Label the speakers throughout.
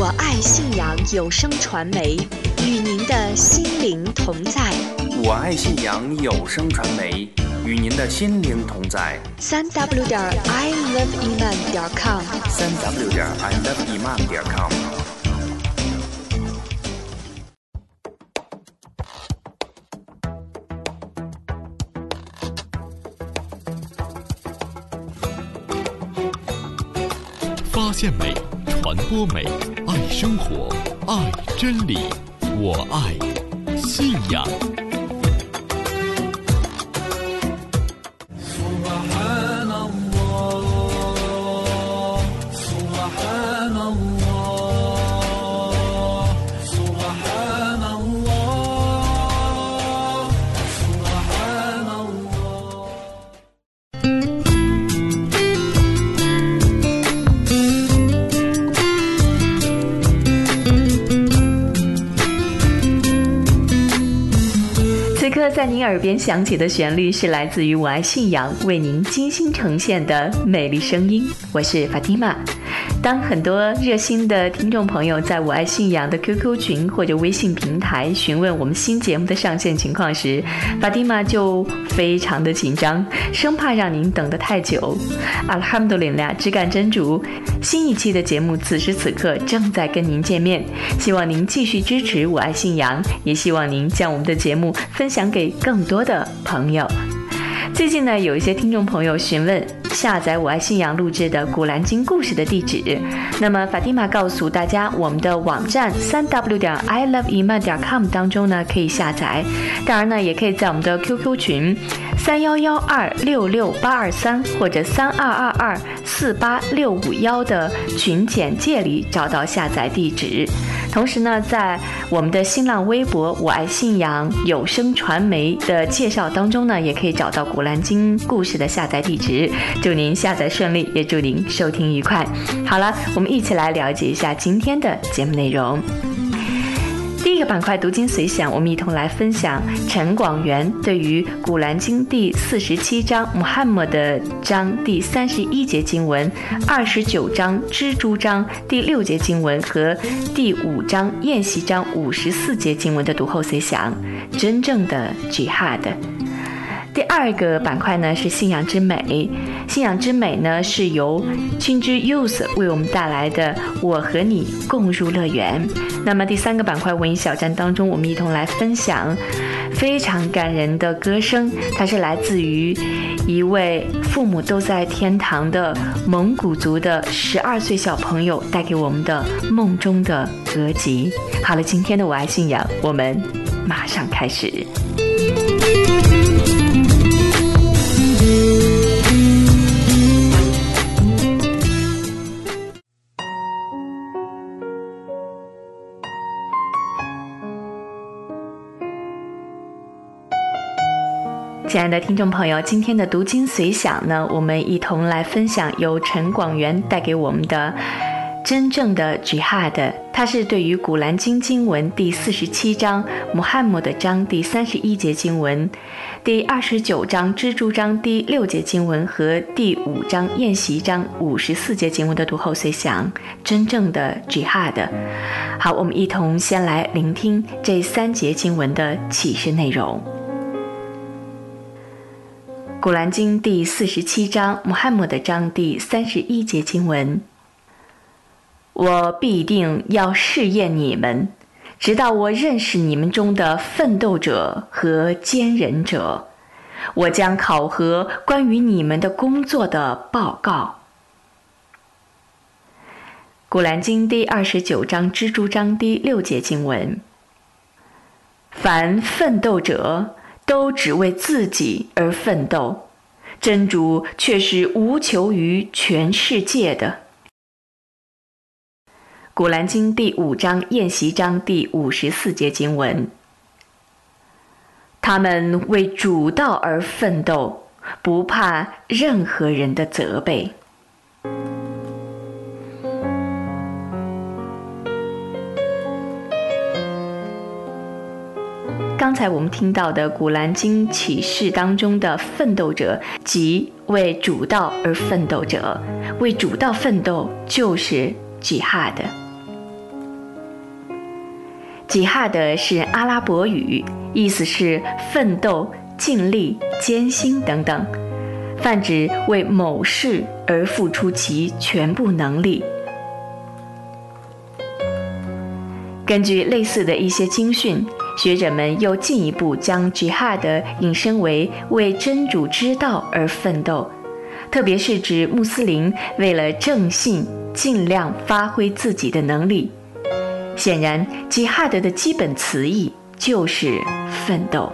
Speaker 1: 我爱信阳有声传媒，与您的心灵同在。
Speaker 2: 我爱信仰有声传媒，与您的心灵同在。
Speaker 1: 三 w 点 i love iman 点 com，
Speaker 2: 三 w 点 i love iman 点 com。
Speaker 3: 发现美，传播美，爱生活，爱真理，我爱信仰。
Speaker 4: 耳边响起的旋律是来自于我爱信仰为您精心呈现的美丽声音，我是法蒂玛。当很多热心的听众朋友在我爱信仰的 QQ 群或者微信平台询问我们新节目的上线情况时，法蒂玛就非常的紧张，生怕让您等得太久。阿拉哈姆多林俩，只感真主，新一期的节目此时此刻正在跟您见面，希望您继续支持我爱信仰，也希望您将我们的节目分享给更多的朋友。最近呢，有一些听众朋友询问下载我爱信仰录制的《古兰经》故事的地址。那么法蒂玛告诉大家，我们的网站三 w 点 i love iman 点 com 当中呢可以下载，当然呢也可以在我们的 QQ 群三幺幺二六六八二三或者三二二二四八六五幺的群简介里找到下载地址。同时呢，在我们的新浪微博“我爱信仰有声传媒”的介绍当中呢，也可以找到《古兰经》故事的下载地址。祝您下载顺利，也祝您收听愉快。好了，我们一起来了解一下今天的节目内容。第一个板块读经随想，我们一同来分享陈广元对于《古兰经》第四十七章穆罕默德章第三十一节经文、二十九章蜘蛛章第六节经文和第五章宴席章五十四节经文的读后随想。真正的 jihad。第二个板块呢是信仰之美，信仰之美呢是由青之 Youth 为我们带来的“我和你共入乐园”。那么第三个板块文艺小站当中，我们一同来分享非常感人的歌声，它是来自于一位父母都在天堂的蒙古族的十二岁小朋友带给我们的梦中的歌集。好了，今天的我爱信仰，我们马上开始。亲爱的听众朋友，今天的读经随想呢，我们一同来分享由陈广元带给我们的真正的 jihad。它是对于《古兰经》经文第四十七章穆罕默德章第三十一节经文、第二十九章蜘蛛章第六节经文和第五章宴席章五十四节经文的读后随想。真正的 jihad。好，我们一同先来聆听这三节经文的启示内容。《古兰经》第四十七章穆罕默德章第三十一节经文：我必定要试验你们，直到我认识你们中的奋斗者和坚忍者。我将考核关于你们的工作的报告。《古兰经》第二十九章蜘蛛章第六节经文：凡奋斗者。都只为自己而奋斗，真主却是无求于全世界的。《古兰经》第五章宴席章第五十四节经文：他们为主道而奋斗，不怕任何人的责备。刚才我们听到的《古兰经》启示当中的奋斗者，即为主道而奋斗者，为主道奋斗就是 jihad。吉哈德是阿拉伯语，意思是奋斗、尽力、艰辛等等，泛指为某事而付出其全部能力。根据类似的一些经训，学者们又进一步将吉哈德引申为为真主之道而奋斗，特别是指穆斯林为了正信，尽量发挥自己的能力。显然，吉哈德的基本词义就是奋斗。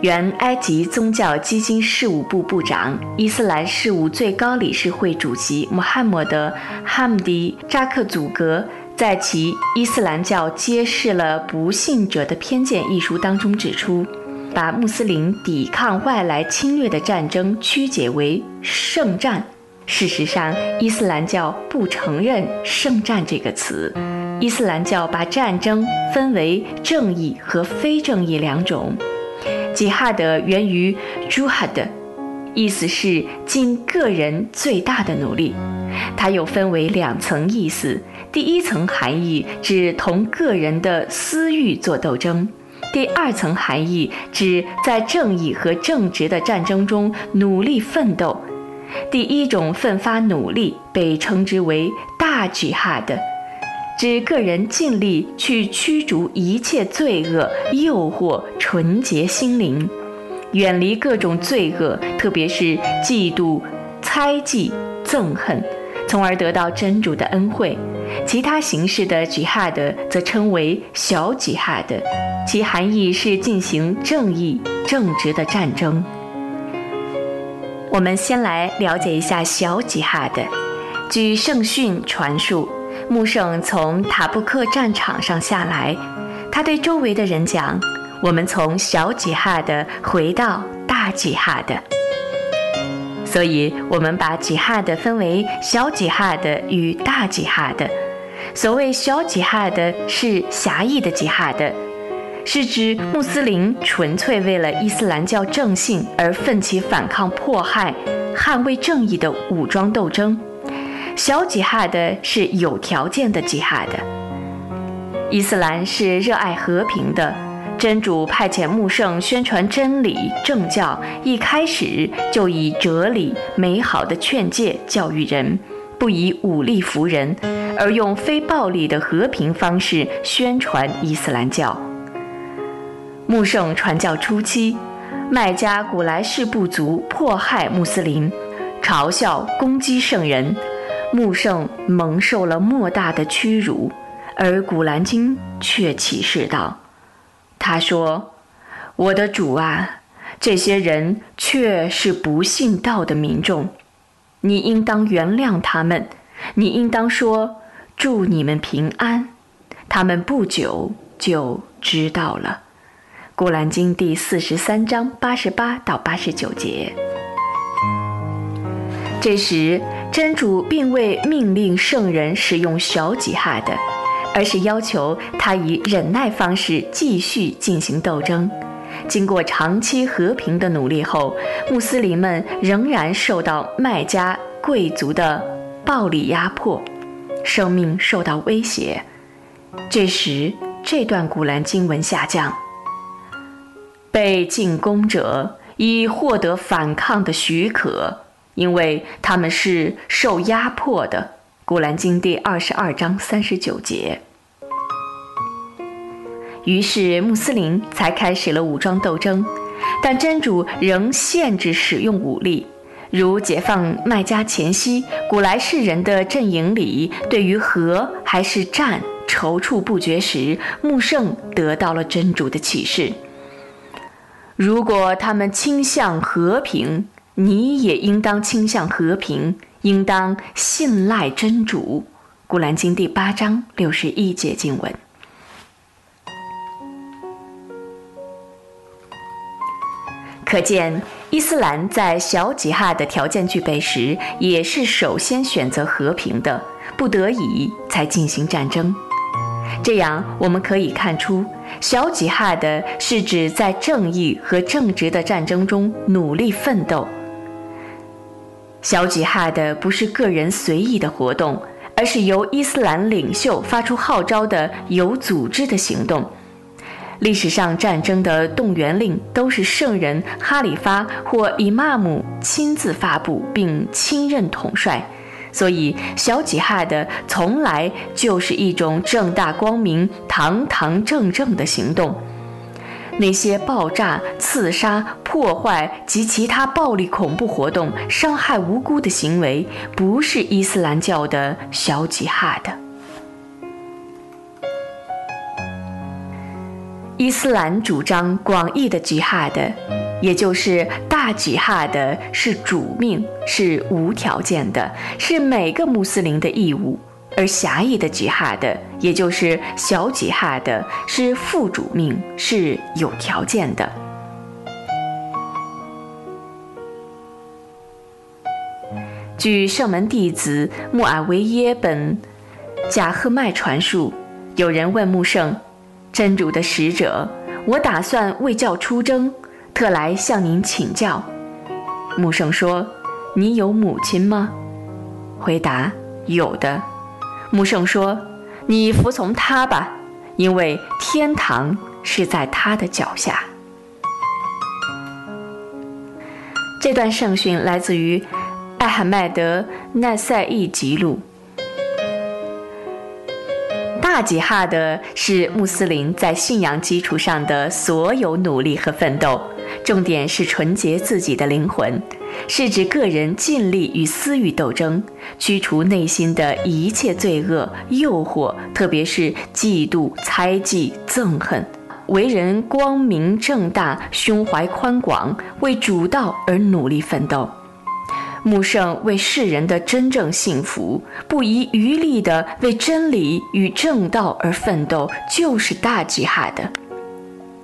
Speaker 4: 原埃及宗教基金事务部部长、伊斯兰事务最高理事会主席穆罕默德·哈姆迪·扎克祖格在其《伊斯兰教揭示了不信者的偏见》一书当中指出，把穆斯林抵抗外来侵略的战争曲解为圣战。事实上，伊斯兰教不承认“圣战”这个词。伊斯兰教把战争分为正义和非正义两种。吉哈德源于 “juhad”，意思是尽个人最大的努力。它又分为两层意思：第一层含义指同个人的私欲做斗争；第二层含义指在正义和正直的战争中努力奋斗。第一种奋发努力被称之为大举哈的，指个人尽力去驱逐一切罪恶，诱惑纯洁心灵，远离各种罪恶，特别是嫉妒、猜忌、憎恨，从而得到真主的恩惠。其他形式的举哈的则称为小举哈的，其含义是进行正义、正直的战争。我们先来了解一下小吉哈德。据圣训传述，穆圣从塔布克战场上下来，他对周围的人讲：“我们从小吉哈德回到大吉哈德。”所以，我们把吉哈的分为小吉哈的与大吉哈的。所谓小吉哈的，是狭义的吉哈的。是指穆斯林纯粹为了伊斯兰教正信而奋起反抗迫害、捍卫正义的武装斗争。小吉哈的是有条件的吉哈的。伊斯兰是热爱和平的，真主派遣穆圣宣传真理正教，一开始就以哲理美好的劝诫教育人，不以武力服人，而用非暴力的和平方式宣传伊斯兰教。穆圣传教初期，麦加古莱氏部族迫害穆斯林，嘲笑攻击圣人，穆圣蒙受了莫大的屈辱。而古兰经却启示道：“他说，我的主啊，这些人却是不信道的民众，你应当原谅他们，你应当说祝你们平安。他们不久就知道了。”《古兰经》第四十三章八十八到八十九节。这时，真主并未命令圣人使用小吉哈的，而是要求他以忍耐方式继续进行斗争。经过长期和平的努力后，穆斯林们仍然受到麦加贵族的暴力压迫，生命受到威胁。这时，这段古兰经文下降。被进攻者已获得反抗的许可，因为他们是受压迫的。古兰经第二十二章三十九节。于是穆斯林才开始了武装斗争，但真主仍限制使用武力。如解放麦加前夕，古莱士人的阵营里对于和还是战踌躇不决时，穆圣得到了真主的启示。如果他们倾向和平，你也应当倾向和平，应当信赖真主。古兰经第八章六十一节经文。可见，伊斯兰在小吉哈的条件具备时，也是首先选择和平的，不得已才进行战争。这样，我们可以看出。小吉哈的是指在正义和正直的战争中努力奋斗。小吉哈的不是个人随意的活动，而是由伊斯兰领袖发出号召的有组织的行动。历史上战争的动员令都是圣人哈里发或伊玛目亲自发布并亲任统帅，所以小吉哈的从来就是一种正大光明、堂堂正正的行动。那些爆炸、刺杀、破坏及其他暴力恐怖活动、伤害无辜的行为，不是伊斯兰教的小吉哈的。伊斯兰主张广义的吉哈的，也就是大吉哈的，是主命，是无条件的，是每个穆斯林的义务。而狭义的吉哈的，也就是小吉哈的，是副主命，是有条件的。据圣门弟子穆尔维耶本贾赫迈传述，有人问穆圣：“真主的使者，我打算为教出征，特来向您请教。”穆圣说：“你有母亲吗？”回答：“有的。”穆圣说：“你服从他吧，因为天堂是在他的脚下。”这段圣训来自于罕麦德·奈赛义吉录。大吉哈德是穆斯林在信仰基础上的所有努力和奋斗，重点是纯洁自己的灵魂。是指个人尽力与私欲斗争，驱除内心的一切罪恶诱惑，特别是嫉妒、猜忌、憎恨，为人光明正大，胸怀宽广，为主道而努力奋斗。穆圣为世人的真正幸福，不遗余力地为真理与正道而奋斗，就是大吉哈的。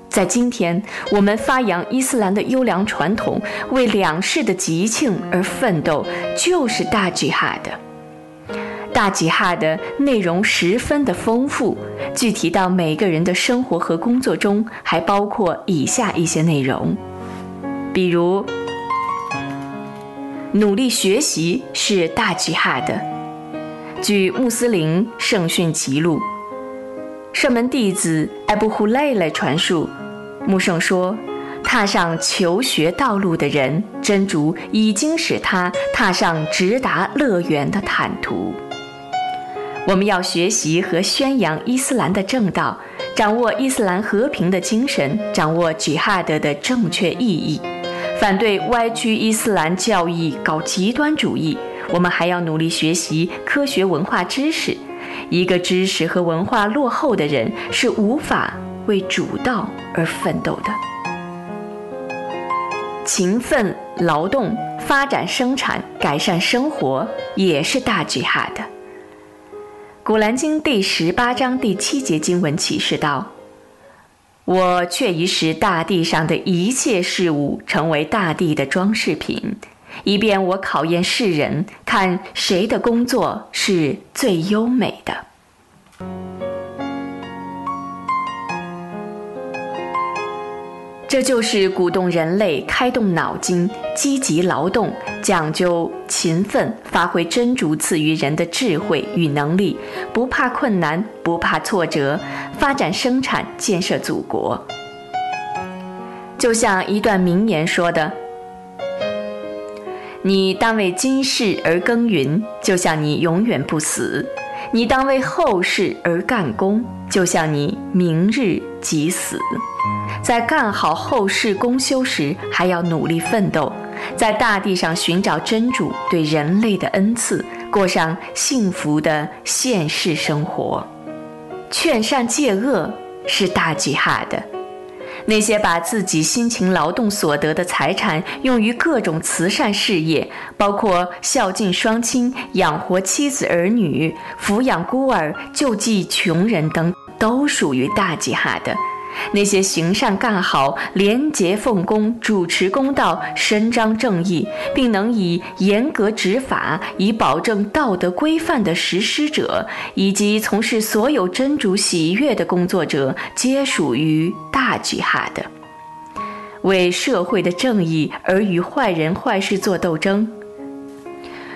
Speaker 4: 在今天，我们发扬伊斯兰的优良传统，为两世的吉庆而奋斗，就是大吉哈的。大吉哈的内容十分的丰富，具体到每个人的生活和工作中，还包括以下一些内容，比如，努力学习是大吉哈的。据穆斯林圣训记录。圣门弟子艾布胡累累传述，穆圣说：“踏上求学道路的人，真主已经使他踏上直达乐园的坦途。”我们要学习和宣扬伊斯兰的正道，掌握伊斯兰和平的精神，掌握吉哈德的正确意义，反对歪曲伊斯兰教义、搞极端主义。我们还要努力学习科学文化知识。一个知识和文化落后的人是无法为主道而奋斗的。勤奋劳动、发展生产、改善生活，也是大吉哈的。古兰经第十八章第七节经文启示道：“我却已使大地上的一切事物成为大地的装饰品。”以便我考验世人，看谁的工作是最优美的。这就是鼓动人类开动脑筋、积极劳动、讲究勤奋、发挥真主赐予人的智慧与能力，不怕困难，不怕挫折，发展生产，建设祖国。就像一段名言说的。你当为今世而耕耘，就像你永远不死；你当为后世而干功，就像你明日即死。在干好后世功修时，还要努力奋斗，在大地上寻找真主对人类的恩赐，过上幸福的现世生活。劝善戒恶是大吉哈的。那些把自己辛勤劳动所得的财产用于各种慈善事业，包括孝敬双亲、养活妻子儿女、抚养孤儿、救济穷人等，都属于大吉哈的。那些行善干好、廉洁奉公、主持公道、伸张正义，并能以严格执法以保证道德规范的实施者，以及从事所有真主喜悦的工作者，皆属于大吉哈的。为社会的正义而与坏人坏事作斗争。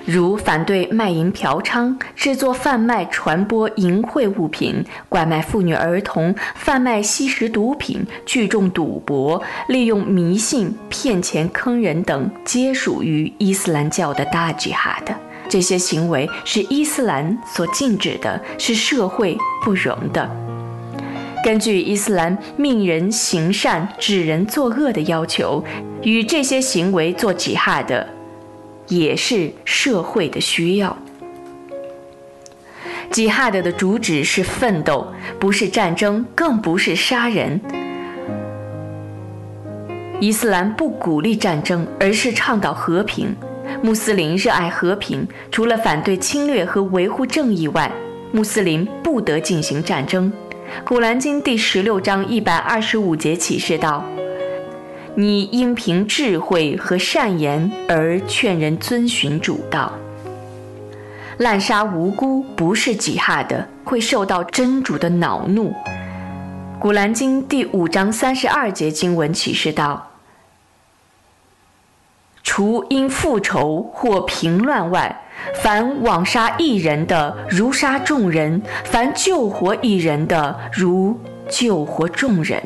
Speaker 4: 如反对卖淫嫖娼、制作、贩卖、传播淫秽物品、拐卖妇女儿童、贩卖吸食毒品、聚众赌博、利用迷信骗钱坑人等，皆属于伊斯兰教的大吉哈的。这些行为是伊斯兰所禁止的，是社会不容的。根据伊斯兰命人行善、指人作恶的要求，与这些行为做吉哈的。也是社会的需要。吉哈德的主旨是奋斗，不是战争，更不是杀人。伊斯兰不鼓励战争，而是倡导和平。穆斯林热爱和平，除了反对侵略和维护正义外，穆斯林不得进行战争。古兰经第十六章一百二十五节启示道。你应凭智慧和善言而劝人遵循主道。滥杀无辜不是己哈的，会受到真主的恼怒。古兰经第五章三十二节经文启示道：除因复仇或平乱外，凡枉杀一人的，如杀众人；凡救活一人的，如救活众人。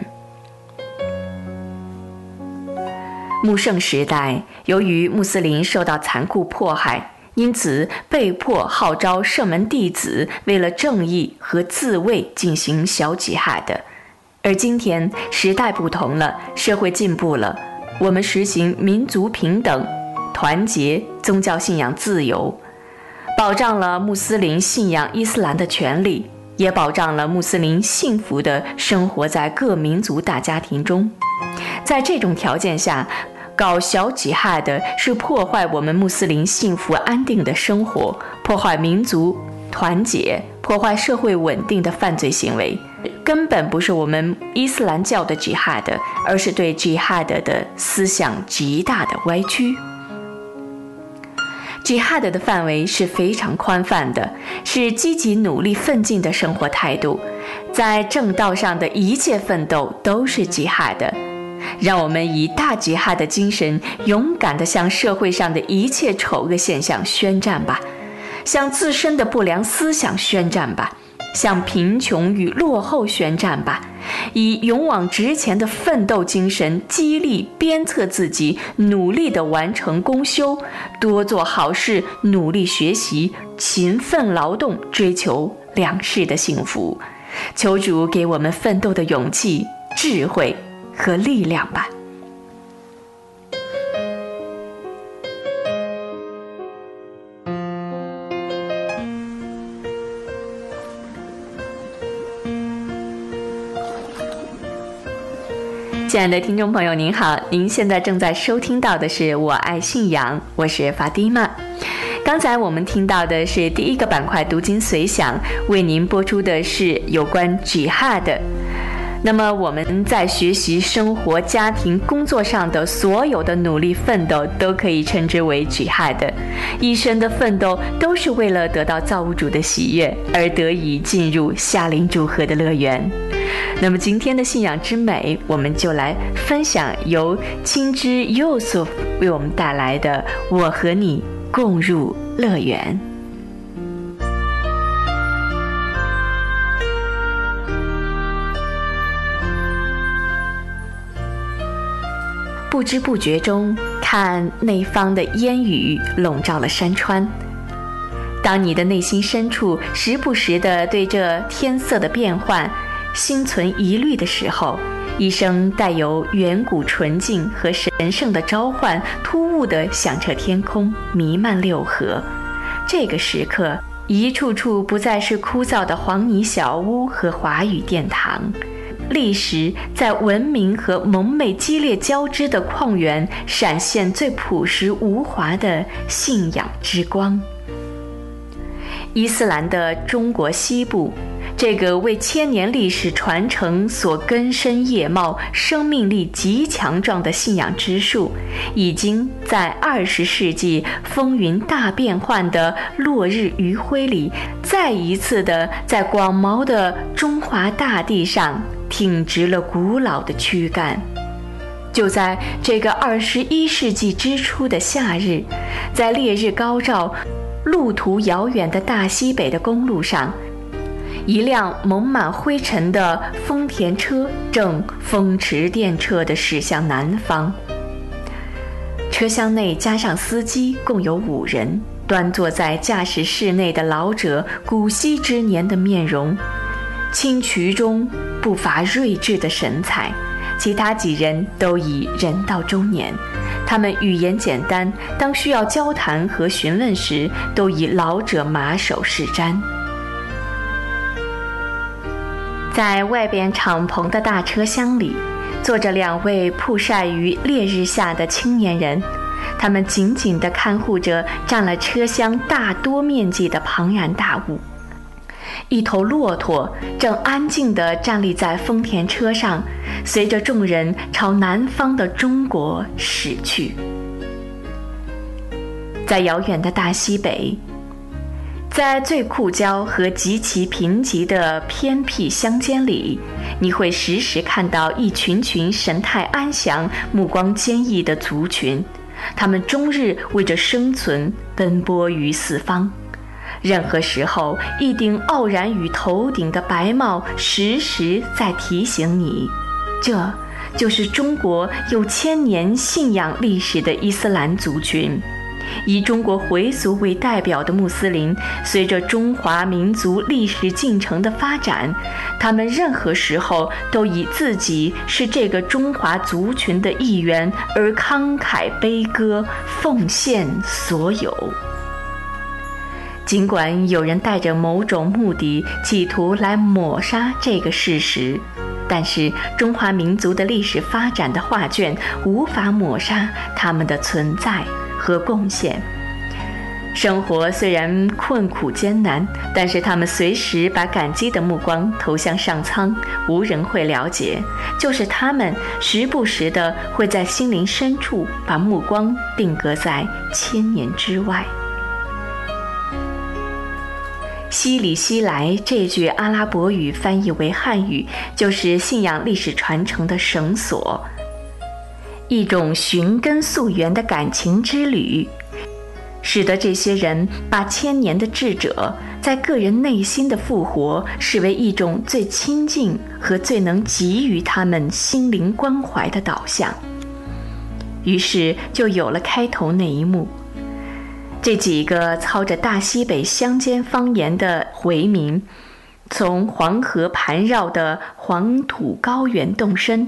Speaker 4: 穆圣时代，由于穆斯林受到残酷迫害，因此被迫号召圣门弟子为了正义和自卫进行小吉哈的。而今天时代不同了，社会进步了，我们实行民族平等、团结、宗教信仰自由，保障了穆斯林信仰伊斯兰的权利，也保障了穆斯林幸福地生活在各民族大家庭中。在这种条件下，搞小吉哈的是破坏我们穆斯林幸福安定的生活、破坏民族团结、破坏社会稳定的犯罪行为，根本不是我们伊斯兰教的吉哈的，而是对吉哈的的思想极大的歪曲。吉哈德的范围是非常宽泛的，是积极努力奋进的生活态度，在正道上的一切奋斗都是吉哈的。让我们以大吉哈的精神，勇敢地向社会上的一切丑恶现象宣战吧，向自身的不良思想宣战吧，向贫穷与落后宣战吧，以勇往直前的奋斗精神激励鞭策自己，努力地完成公修，多做好事，努力学习，勤奋劳动，追求两世的幸福。求主给我们奋斗的勇气、智慧。和力量吧。亲爱的听众朋友，您好，您现在正在收听到的是《我爱信仰》，我是法蒂玛。刚才我们听到的是第一个板块“读经随想”，为您播出的是有关 Jihad。那么我们在学习、生活、家庭、工作上的所有的努力奋斗，都可以称之为 jihad。一生的奋斗都是为了得到造物主的喜悦，而得以进入夏林祝贺的乐园。那么今天的信仰之美，我们就来分享由青之 Yusuf 为我们带来的《我和你共入乐园》。不知不觉中，看那方的烟雨笼罩了山川。当你的内心深处时不时地对这天色的变幻心存疑虑的时候，一声带有远古纯净和神圣的召唤突兀地响彻天空，弥漫六合。这个时刻，一处处不再是枯燥的黄泥小屋和华语殿堂。历史在文明和蒙昧激烈交织的矿源，闪现最朴实无华的信仰之光。伊斯兰的中国西部，这个为千年历史传承所根深叶茂、生命力极强壮的信仰之树，已经在二十世纪风云大变幻的落日余晖里，再一次的在广袤的中华大地上。挺直了古老的躯干，就在这个二十一世纪之初的夏日，在烈日高照、路途遥远的大西北的公路上，一辆蒙满灰尘的丰田车正风驰电掣地驶向南方。车厢内加上司机，共有五人。端坐在驾驶室内的老者，古稀之年的面容，清渠中不乏睿智的神采。其他几人都已人到中年，他们语言简单，当需要交谈和询问时，都以老者马首是瞻。在外边敞篷的大车厢里，坐着两位曝晒于烈日下的青年人。他们紧紧地看护着占了车厢大多面积的庞然大物。一头骆驼正安静地站立在丰田车上，随着众人朝南方的中国驶去。在遥远的大西北，在最枯焦和极其贫瘠的偏僻乡间里，你会时时看到一群群神态安详、目光坚毅的族群。他们终日为着生存奔波于四方，任何时候，一顶傲然于头顶的白帽时时在提醒你，这就是中国有千年信仰历史的伊斯兰族群。以中国回族为代表的穆斯林，随着中华民族历史进程的发展，他们任何时候都以自己是这个中华族群的一员而慷慨悲歌，奉献所有。尽管有人带着某种目的，企图来抹杀这个事实，但是中华民族的历史发展的画卷无法抹杀他们的存在。和贡献。生活虽然困苦艰难，但是他们随时把感激的目光投向上苍，无人会了解。就是他们时不时的会在心灵深处把目光定格在千年之外。西里西来这句阿拉伯语翻译为汉语，就是信仰历史传承的绳索。一种寻根溯源的感情之旅，使得这些人把千年的智者在个人内心的复活视为一种最亲近和最能给予他们心灵关怀的导向。于是就有了开头那一幕：这几个操着大西北乡间方言的回民，从黄河盘绕的黄土高原动身。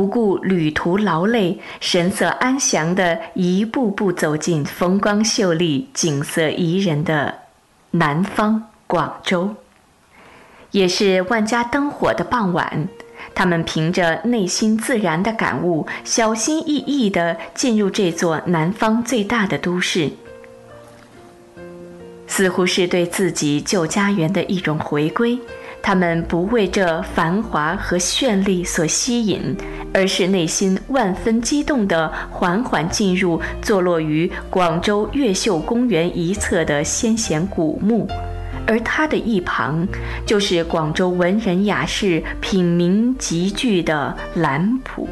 Speaker 4: 不顾旅途劳累，神色安详地一步步走进风光秀丽、景色宜人的南方广州。也是万家灯火的傍晚，他们凭着内心自然的感悟，小心翼翼地进入这座南方最大的都市，似乎是对自己旧家园的一种回归。他们不为这繁华和绚丽所吸引，而是内心万分激动地缓缓进入坐落于广州越秀公园一侧的先贤古墓，而它的一旁就是广州文人雅士品茗集聚的兰圃。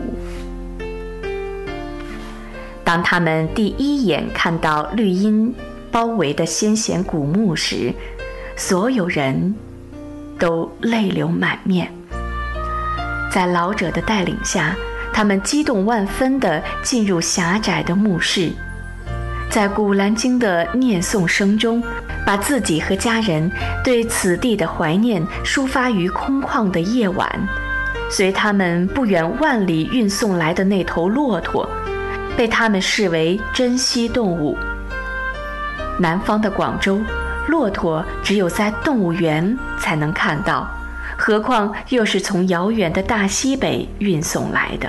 Speaker 4: 当他们第一眼看到绿荫包围的先贤古墓时，所有人。都泪流满面。在老者的带领下，他们激动万分地进入狭窄的墓室，在《古兰经》的念诵声中，把自己和家人对此地的怀念抒发于空旷的夜晚。随他们不远万里运送来的那头骆驼，被他们视为珍稀动物。南方的广州。骆驼只有在动物园才能看到，何况又是从遥远的大西北运送来的。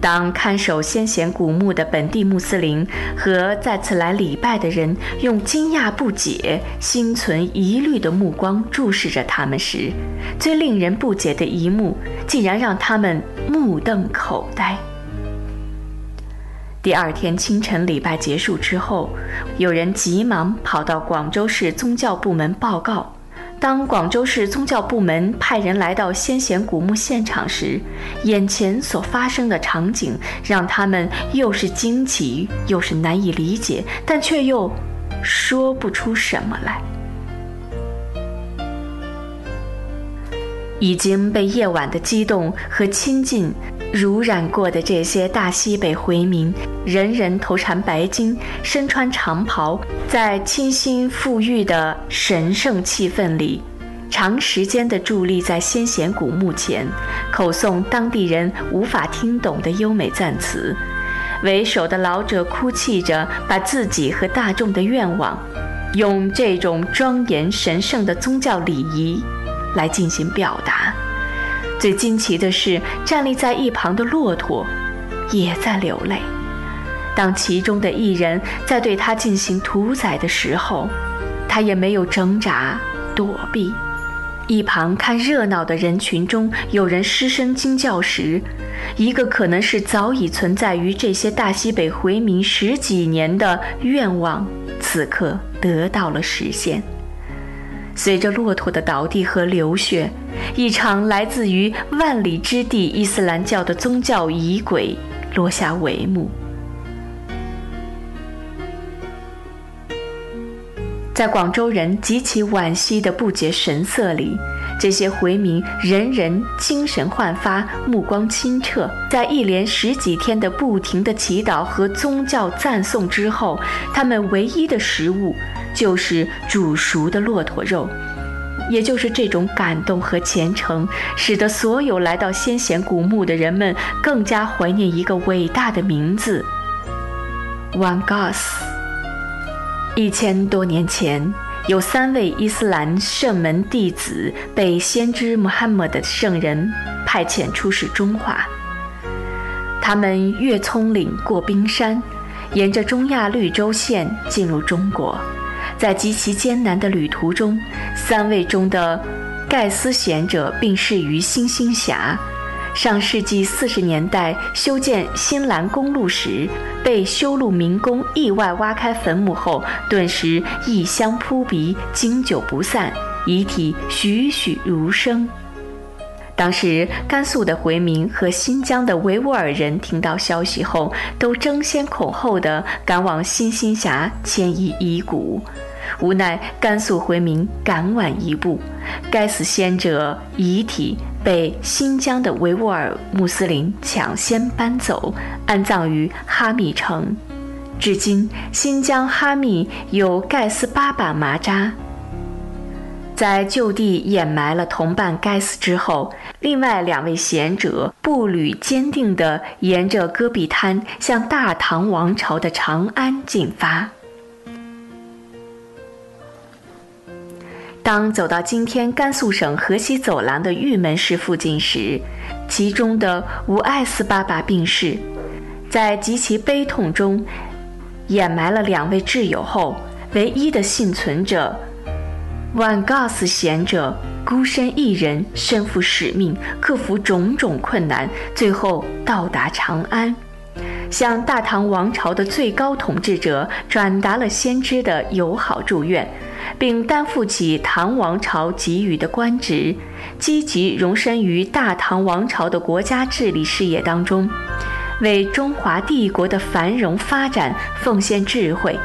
Speaker 4: 当看守先贤古墓的本地穆斯林和再次来礼拜的人用惊讶不解、心存疑虑的目光注视着他们时，最令人不解的一幕竟然让他们目瞪口呆。第二天清晨礼拜结束之后，有人急忙跑到广州市宗教部门报告，当广州市宗教部门派人来到先贤古墓现场时，眼前所发生的场景让他们又是惊奇又是难以理解，但却又说不出什么来。已经被夜晚的激动和亲近濡染过的这些大西北回民，人人头缠白巾，身穿长袍，在清新馥郁的神圣气氛里，长时间地伫立在先贤古墓前，口诵当地人无法听懂的优美赞词。为首的老者哭泣着，把自己和大众的愿望，用这种庄严神圣的宗教礼仪。来进行表达。最惊奇的是，站立在一旁的骆驼也在流泪。当其中的一人在对他进行屠宰的时候，他也没有挣扎躲避。一旁看热闹的人群中，有人失声惊叫时，一个可能是早已存在于这些大西北回民十几年的愿望，此刻得到了实现。随着骆驼的倒地和流血，一场来自于万里之地伊斯兰教的宗教仪轨落下帷幕。在广州人极其惋惜的不解神色里，这些回民人人精神焕发，目光清澈。在一连十几天的不停的祈祷和宗教赞颂之后，他们唯一的食物。就是煮熟的骆驼肉，也就是这种感动和虔诚，使得所有来到先贤古墓的人们更加怀念一个伟大的名字—— One Gas。一千多年前，有三位伊斯兰圣门弟子被先知穆罕默德圣人派遣出使中华，他们越葱岭过冰山，沿着中亚绿洲线进入中国。在极其艰难的旅途中，三位中的盖斯贤者病逝于星星峡。上世纪四十年代修建新兰公路时，被修路民工意外挖开坟墓后，顿时异香扑鼻，经久不散，遗体栩栩如生。当时，甘肃的回民和新疆的维吾尔人听到消息后，都争先恐后地赶往新星峡迁移遗骨。无奈，甘肃回民赶晚一步，该死先者遗体被新疆的维吾尔穆斯林抢先搬走，安葬于哈密城。至今，新疆哈密有盖斯巴巴麻扎。在就地掩埋了同伴该死之后，另外两位贤者步履坚定地沿着戈壁滩向大唐王朝的长安进发。当走到今天甘肃省河西走廊的玉门市附近时，其中的吴艾斯爸爸病逝，在极其悲痛中，掩埋了两位挚友后，唯一的幸存者万告斯贤者孤身一人，身负使命，克服种种困难，最后到达长安，向大唐王朝的最高统治者转达了先知的友好祝愿。并担负起唐王朝给予的官职，积极融身于大唐王朝的国家治理事业当中，为中华帝国的繁荣发展奉献智慧。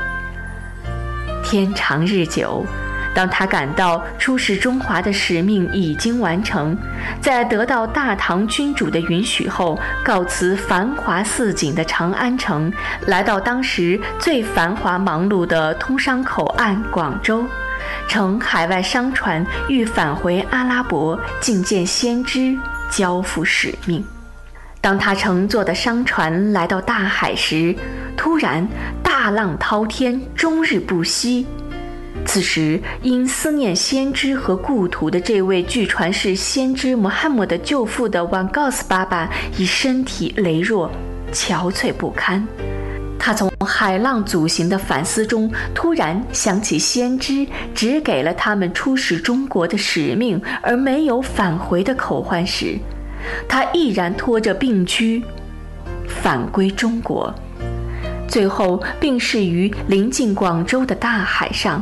Speaker 4: 天长日久，当他感到出使中华的使命已经完成，在得到大唐君主的允许后，告辞繁华似锦的长安城，来到当时最繁华忙碌的通商口岸广州。乘海外商船欲返回阿拉伯觐见先知，交付使命。当他乘坐的商船来到大海时，突然大浪滔天，终日不息。此时，因思念先知和故土的这位据传是先知穆罕默德舅父的万告斯爸爸，已身体羸弱，憔悴不堪。他从海浪阻行的反思中突然想起，先知只给了他们出使中国的使命，而没有返回的口唤时，他毅然拖着病躯返归中国，最后病逝于临近广州的大海上，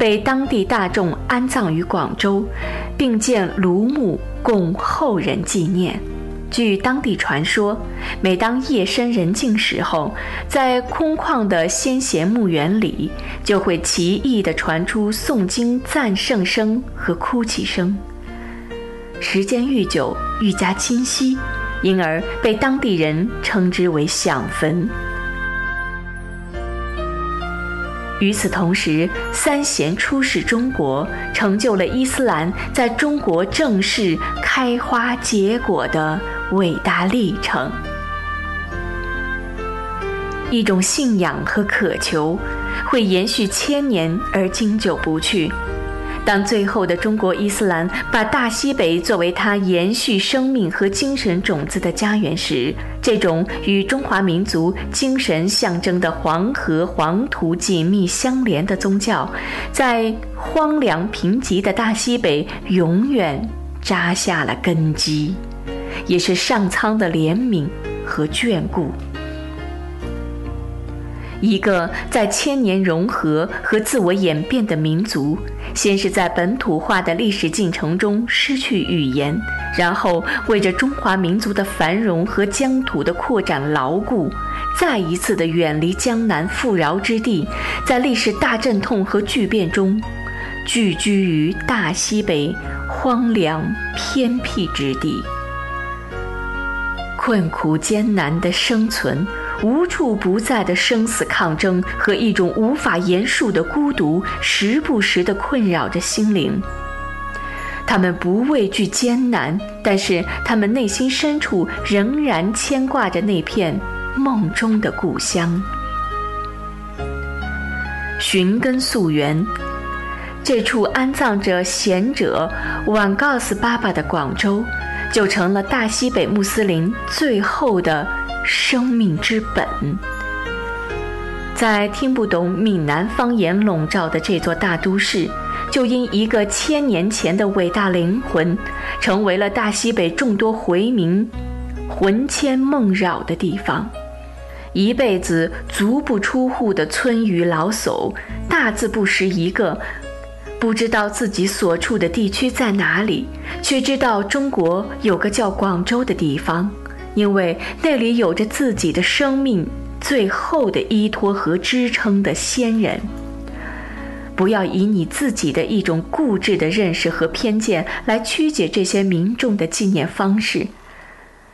Speaker 4: 被当地大众安葬于广州，并建庐墓供后人纪念。据当地传说，每当夜深人静时候，在空旷的先贤墓园里，就会奇异地传出诵经赞圣声和哭泣声。时间愈久，愈加清晰，因而被当地人称之为响坟。与此同时，三贤出使中国，成就了伊斯兰在中国正式开花结果的伟大历程。一种信仰和渴求，会延续千年而经久不去。当最后的中国伊斯兰把大西北作为它延续生命和精神种子的家园时，这种与中华民族精神象征的黄河黄土紧密相连的宗教，在荒凉贫瘠的大西北永远扎下了根基，也是上苍的怜悯和眷顾。一个在千年融合和自我演变的民族，先是在本土化的历史进程中失去语言，然后为着中华民族的繁荣和疆土的扩展牢固，再一次的远离江南富饶之地，在历史大阵痛和巨变中，聚居于大西北荒凉偏僻之地，困苦艰难的生存。无处不在的生死抗争和一种无法言述的孤独，时不时地困扰着心灵。他们不畏惧艰难，但是他们内心深处仍然牵挂着那片梦中的故乡。寻根溯源，这处安葬着贤者瓦告斯巴巴的广州，就成了大西北穆斯林最后的。生命之本，在听不懂闽南方言笼罩的这座大都市，就因一个千年前的伟大灵魂，成为了大西北众多回民魂牵梦绕的地方。一辈子足不出户的村渔老叟，大字不识一个，不知道自己所处的地区在哪里，却知道中国有个叫广州的地方。因为那里有着自己的生命最后的依托和支撑的先人。不要以你自己的一种固执的认识和偏见来曲解这些民众的纪念方式。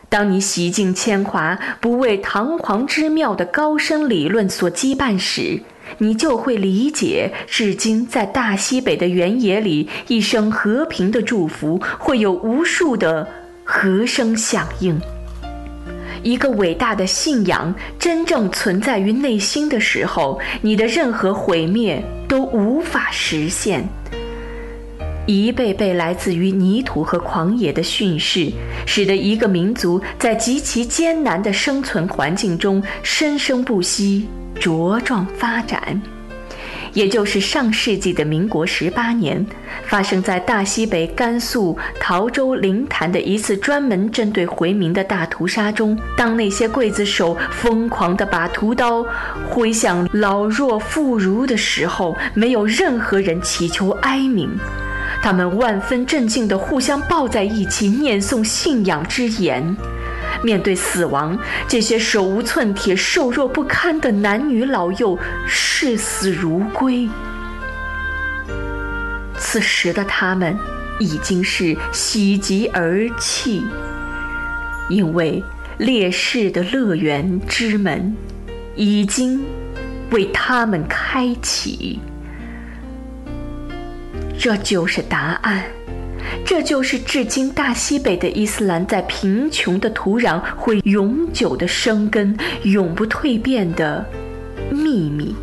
Speaker 4: 当你洗尽铅华，不为堂皇之妙的高深理论所羁绊时，你就会理解，至今在大西北的原野里，一声和平的祝福会有无数的和声响应。一个伟大的信仰真正存在于内心的时候，你的任何毁灭都无法实现。一辈辈来自于泥土和狂野的训示，使得一个民族在极其艰难的生存环境中生生不息、茁壮发展。也就是上世纪的民国十八年，发生在大西北甘肃桃州灵潭的一次专门针对回民的大屠杀中，当那些刽子手疯狂地把屠刀挥向老弱妇孺的时候，没有任何人祈求哀鸣，他们万分镇静地互相抱在一起，念诵信仰之言。面对死亡，这些手无寸铁、瘦弱不堪的男女老幼视死如归。此时的他们已经是喜极而泣，因为烈士的乐园之门已经为他们开启。这就是答案。这就是至今大西北的伊斯兰在贫穷的土壤会永久的生根、永不蜕变的秘密。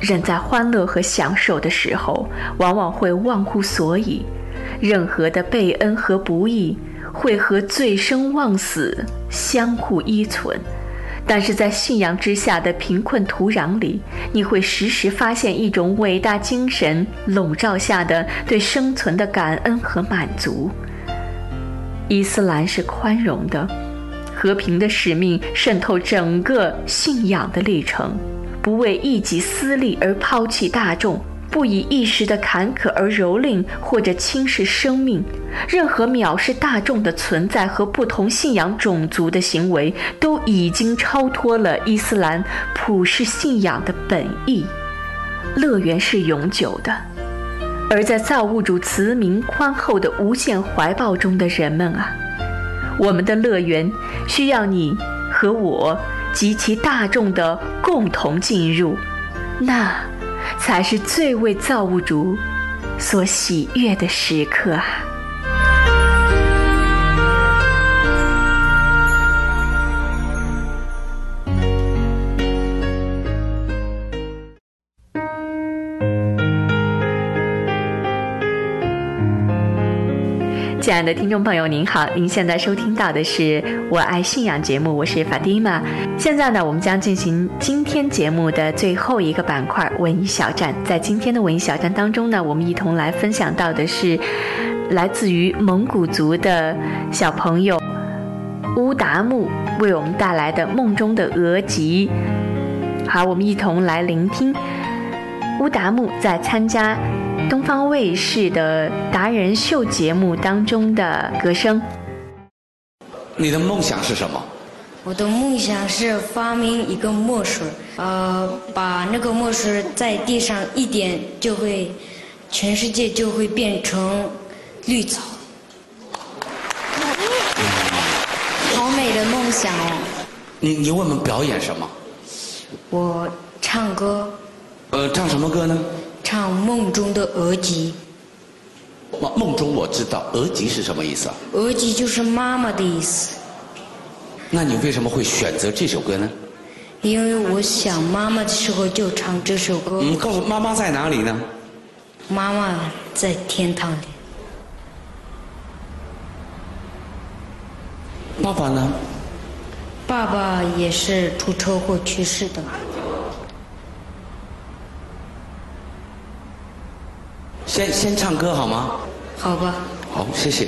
Speaker 4: 人在欢乐和享受的时候，往往会忘乎所以；任何的被恩和不义，会和醉生忘死相互依存。但是在信仰之下的贫困土壤里，你会时时发现一种伟大精神笼罩下的对生存的感恩和满足。伊斯兰是宽容的，和平的使命渗透整个信仰的历程，不为一己私利而抛弃大众。不以一时的坎坷而蹂躏或者轻视生命。任何藐视大众的存在和不同信仰种族的行为，都已经超脱了伊斯兰普世信仰的本意。乐园是永久的，而在造物主慈明宽厚的无限怀抱中的人们啊，我们的乐园需要你和我及其大众的共同进入，那才是最为造物主所喜悦的时刻啊！亲爱的听众朋友，您好，您现在收听到的是《我爱信仰》节目，我是法蒂玛。现在呢，我们将进行今天节目的最后一个板块——文艺小站。在今天的文艺小站当中呢，我们一同来分享到的是来自于蒙古族的小朋友乌达木为我们带来的《梦中的额吉》。好，我们一同来聆听乌达木在参加。东方卫视的达人秀节目当中的歌声。
Speaker 5: 你的梦想是什么？
Speaker 6: 我的梦想是发明一个墨水，呃，把那个墨水在地上一点，就会，全世界就会变成绿草。好美的梦想哦！
Speaker 5: 你你为我们表演什么？
Speaker 6: 我唱歌。
Speaker 5: 呃，唱什么歌呢？
Speaker 6: 唱梦中的额吉。
Speaker 5: 梦梦中我知道，额吉是什么意思啊？
Speaker 6: 额吉就是妈妈的意思。
Speaker 5: 那你为什么会选择这首歌呢？
Speaker 6: 因为我想妈妈的时候就唱这首歌。
Speaker 5: 嗯，告诉妈妈在哪里呢？
Speaker 6: 妈妈在天堂里。
Speaker 5: 爸爸呢？
Speaker 6: 爸爸也是出车祸去世的。
Speaker 5: 先先唱歌好吗？
Speaker 6: 好吧。
Speaker 5: 好，谢谢。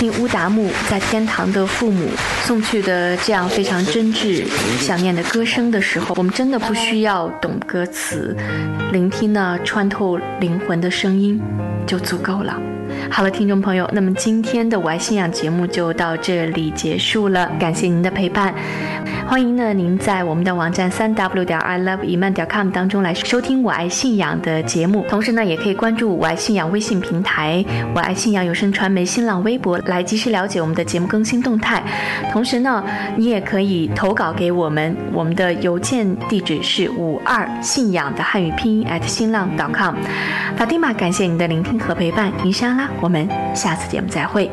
Speaker 4: 听乌达木在天堂的父母送去的这样非常真挚、想念的歌声的时候，我们真的不需要懂歌词，聆听那穿透灵魂的声音就足够了。好了，听众朋友，那么今天的我爱信仰节目就到这里结束了，感谢您的陪伴。欢迎呢，您在我们的网站三 w 点 i love 一曼点 com 当中来收听我爱信仰的节目，同时呢，也可以关注我爱信仰微信平台、我爱信仰有声传媒新浪微博来及时了解我们的节目更新动态。同时呢，你也可以投稿给我们，我们的邮件地址是五二信仰的汉语拼音 at 新浪 com。法蒂玛，感谢您的聆听和陪伴，云莎拉，我们下次节目再会。